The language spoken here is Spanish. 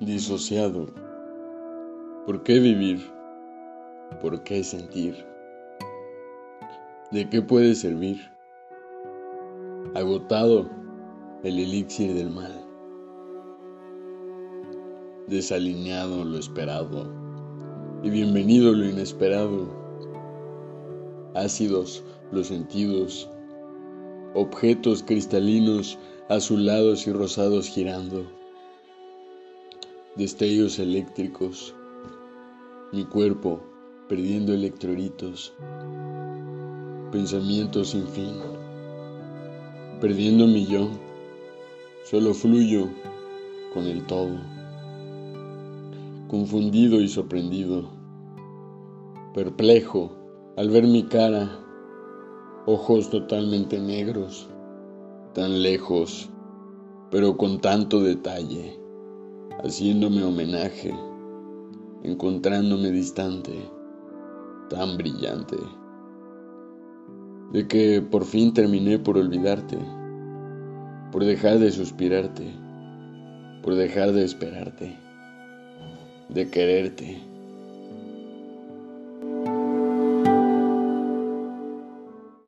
disociado. ¿Por qué vivir? ¿Por qué sentir? ¿De qué puede servir? Agotado el elixir del mal. Desalineado lo esperado y bienvenido lo inesperado. Ácidos los sentidos, objetos cristalinos, azulados y rosados girando destellos eléctricos, mi cuerpo perdiendo electrolitos, pensamientos sin fin, perdiendo mi yo, solo fluyo con el todo, confundido y sorprendido, perplejo al ver mi cara, ojos totalmente negros, tan lejos, pero con tanto detalle haciéndome homenaje, encontrándome distante, tan brillante, de que por fin terminé por olvidarte, por dejar de suspirarte, por dejar de esperarte, de quererte.